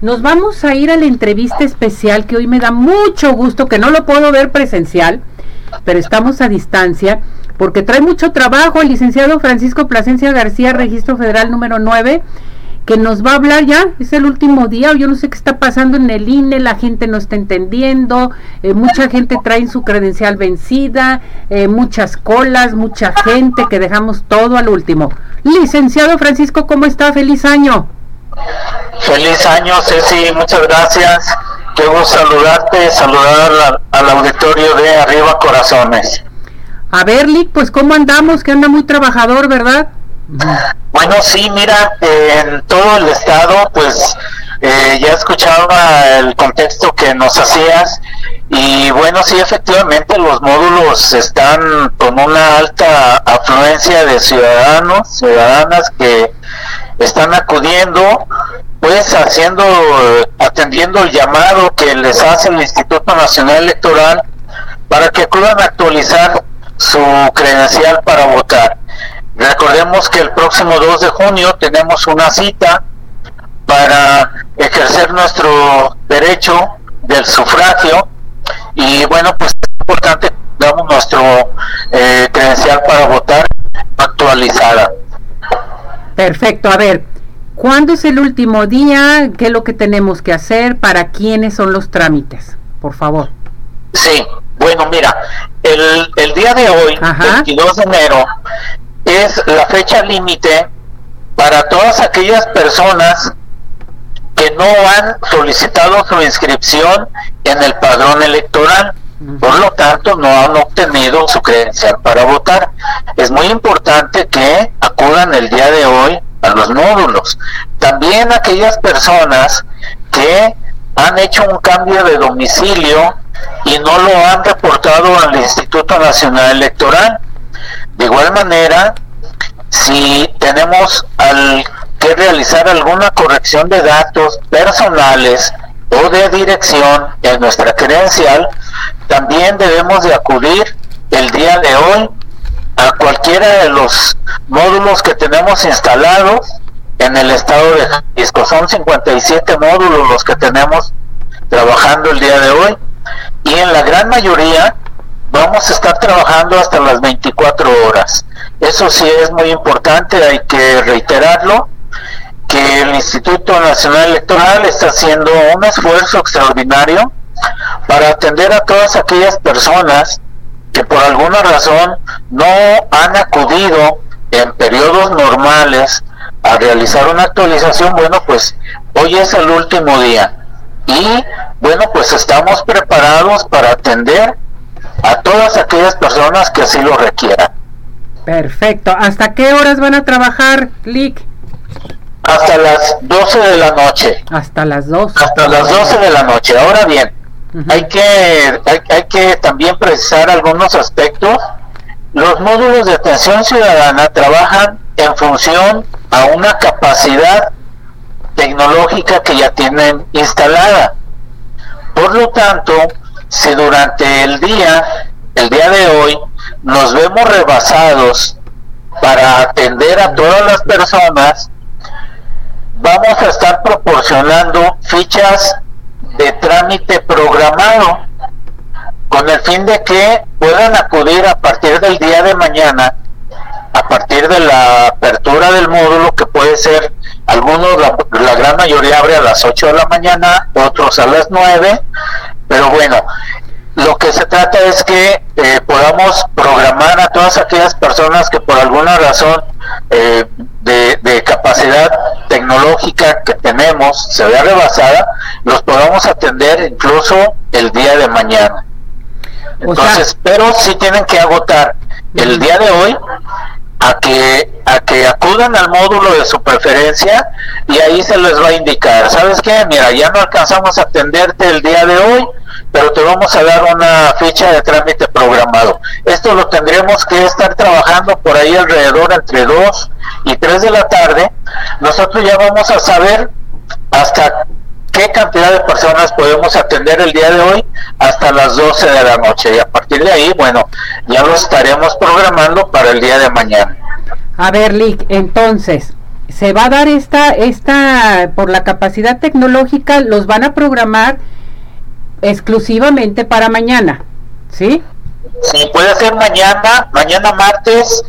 Nos vamos a ir a la entrevista especial que hoy me da mucho gusto, que no lo puedo ver presencial, pero estamos a distancia, porque trae mucho trabajo el licenciado Francisco Plasencia García, registro federal número 9 que nos va a hablar ya, es el último día, yo no sé qué está pasando en el INE, la gente no está entendiendo, eh, mucha gente trae su credencial vencida, eh, muchas colas, mucha gente que dejamos todo al último. Licenciado Francisco, ¿cómo está? Feliz año. Feliz año, Ceci, muchas gracias. Qué gusto saludarte, saludar al, auditorio de Arriba Corazones. A ver, Lick, pues cómo andamos, que anda muy trabajador, ¿verdad? Bueno, sí, mira, en todo el estado, pues eh, ya escuchaba el contexto que nos hacías y bueno, sí, efectivamente los módulos están con una alta afluencia de ciudadanos, ciudadanas que están acudiendo, pues haciendo, atendiendo el llamado que les hace el Instituto Nacional Electoral para que acudan a actualizar su credencial para votar. Recordemos que el próximo 2 de junio tenemos una cita para ejercer nuestro derecho del sufragio y bueno, pues es importante Perfecto, a ver, ¿cuándo es el último día? ¿Qué es lo que tenemos que hacer? ¿Para quiénes son los trámites? Por favor. Sí, bueno, mira, el, el día de hoy, 22 de enero, es la fecha límite para todas aquellas personas que no han solicitado su inscripción en el padrón electoral. Por lo tanto, no han obtenido su credencial para votar. Es muy importante que acudan el día de hoy a los módulos. También aquellas personas que han hecho un cambio de domicilio y no lo han reportado al Instituto Nacional Electoral. De igual manera, si tenemos al que realizar alguna corrección de datos personales o de dirección en nuestra credencial, también debemos de acudir el día de hoy a cualquiera de los módulos que tenemos instalados en el estado de Jalisco. Son 57 módulos los que tenemos trabajando el día de hoy y en la gran mayoría vamos a estar trabajando hasta las 24 horas. Eso sí es muy importante, hay que reiterarlo, que el Instituto Nacional Electoral está haciendo un esfuerzo extraordinario para atender a todas aquellas personas que por alguna razón no han acudido en periodos normales a realizar una actualización, bueno, pues hoy es el último día. Y bueno, pues estamos preparados para atender a todas aquellas personas que así lo requieran. Perfecto. ¿Hasta qué horas van a trabajar, Lick? Hasta las 12 de la noche. Hasta las 12. Hasta las 12 de la noche. Ahora bien, hay, que, hay, que también precisar algunos aspectos. Los módulos de atención ciudadana trabajan en función a una capacidad tecnológica que ya tienen instalada. Por lo tanto, si durante el día, el día de hoy, nos vemos rebasados para atender a todas las personas, vamos a estar proporcionando fichas de trámite programado con el fin de que puedan acudir a partir del día de mañana, a partir de la apertura del módulo, que puede ser, algunos, la, la gran mayoría abre a las 8 de la mañana, otros a las 9, pero bueno, lo que se trata es que eh, podamos programar a todas aquellas personas que por alguna razón eh, de, capacidad tecnológica que tenemos se vea rebasada, los podamos atender incluso el día de mañana. Entonces, pero sí tienen que agotar el día de hoy a que a que acudan al módulo de su preferencia y ahí se les va a indicar, ¿sabes qué? Mira, ya no alcanzamos a atenderte el día de hoy, pero te vamos a dar una fecha de trámite programado. Esto lo tendremos que estar trabajando por ahí alrededor entre 2 y 3 de la tarde. Nosotros ya vamos a saber hasta qué cantidad de personas podemos atender el día de hoy hasta las 12 de la noche y a partir de ahí, bueno, ya lo estaremos programando para el día de mañana. A ver, Lick, entonces, se va a dar esta, esta, por la capacidad tecnológica, los van a programar exclusivamente para mañana, ¿sí? Sí, puede ser mañana, mañana martes,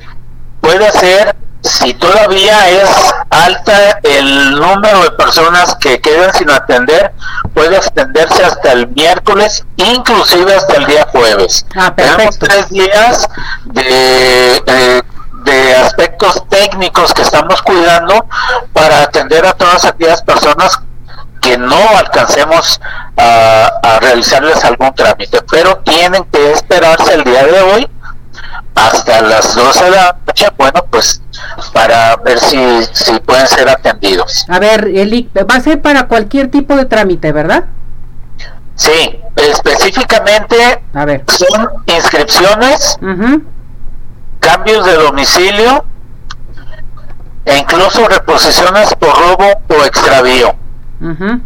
puede ser, si todavía es alta el número de personas que quedan sin atender, puede extenderse hasta el miércoles, inclusive hasta el día jueves. Ah, Tenemos tres días de, de, de aspectos técnicos que estamos cuidando para atender a todas aquellas personas que no alcancemos a, a realizarles algún trámite, pero tienen que esperarse el día de hoy hasta las 12 de la noche, bueno, pues para ver si, si pueden ser atendidos. A ver, Eli, va a ser para cualquier tipo de trámite, ¿verdad? Sí, específicamente A ver. son inscripciones, cambios de domicilio e incluso reposiciones por robo o extravío. ujú.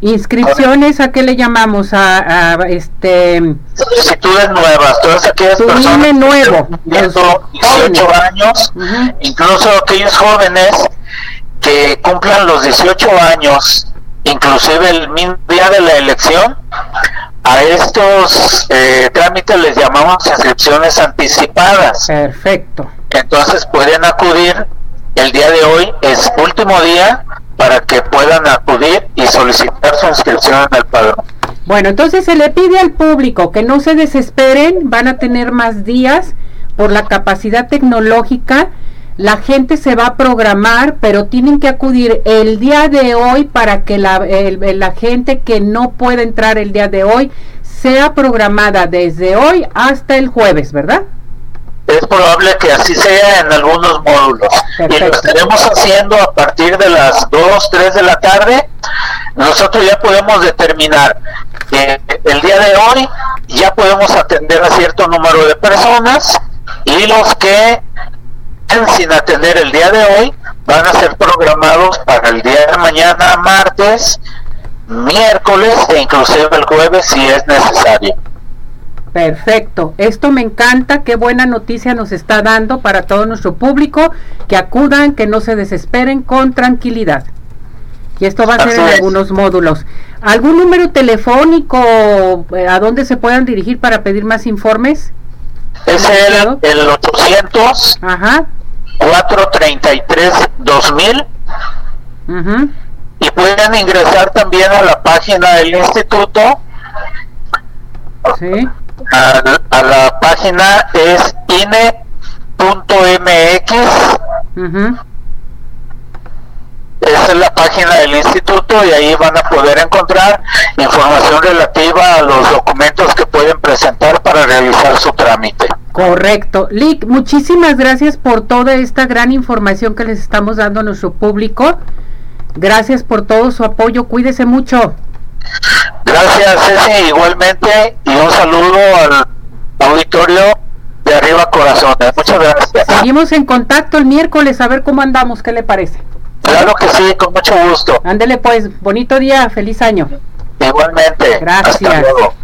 Inscripciones, ¿a qué le llamamos? A, a, este solicitudes nuevas, todas aquellas personas nuevo, los 18 jóvenes. años, incluso aquellos jóvenes que cumplan los 18 años, inclusive el mismo día de la elección, a estos eh, trámites les llamamos inscripciones anticipadas. perfecto. Entonces pueden acudir el día de hoy, es último día para que puedan acudir y solicitar su inscripción el padrón. Bueno, entonces se le pide al público que no se desesperen, van a tener más días por la capacidad tecnológica. La gente se va a programar, pero tienen que acudir el día de hoy para que la, la gente que no puede entrar el día de hoy sea programada desde hoy hasta el jueves, ¿verdad? Es probable que así sea en algunos módulos. Y lo estaremos haciendo a partir de las 2, 3 de la tarde. Nosotros ya podemos determinar que el día de hoy ya podemos atender a cierto número de personas y los que sin atender el día de hoy van a ser programados para el día de mañana, martes, miércoles e inclusive el jueves si es necesario. Perfecto, esto me encanta, qué buena noticia nos está dando para todo nuestro público, que acudan, que no se desesperen con tranquilidad. Y esto va a ser en es. algunos módulos. ¿Algún número telefónico eh, a donde se puedan dirigir para pedir más informes? Es el, el 800 Ajá, 433 2000 ujú, y pueden ingresar también a la página del instituto. Sí, a, a la página es ine.mx ujú. esa es la página del instituto y ahí van a poder encontrar información relativa a los documentos que pueden presentar para realizar su trámite Correcto. Lick, muchísimas gracias por toda esta gran información que les estamos dando a nuestro público. Gracias por todo su apoyo. Cuídese mucho. Gracias Ceci igualmente y un saludo al auditorio de arriba corazones muchas gracias Seguimos en contacto el miércoles a ver cómo andamos. ¿Qué le parece? Claro que sí, con mucho gusto. Ándele pues. Bonito día. Feliz año. Igualmente. Gracias. Hasta luego.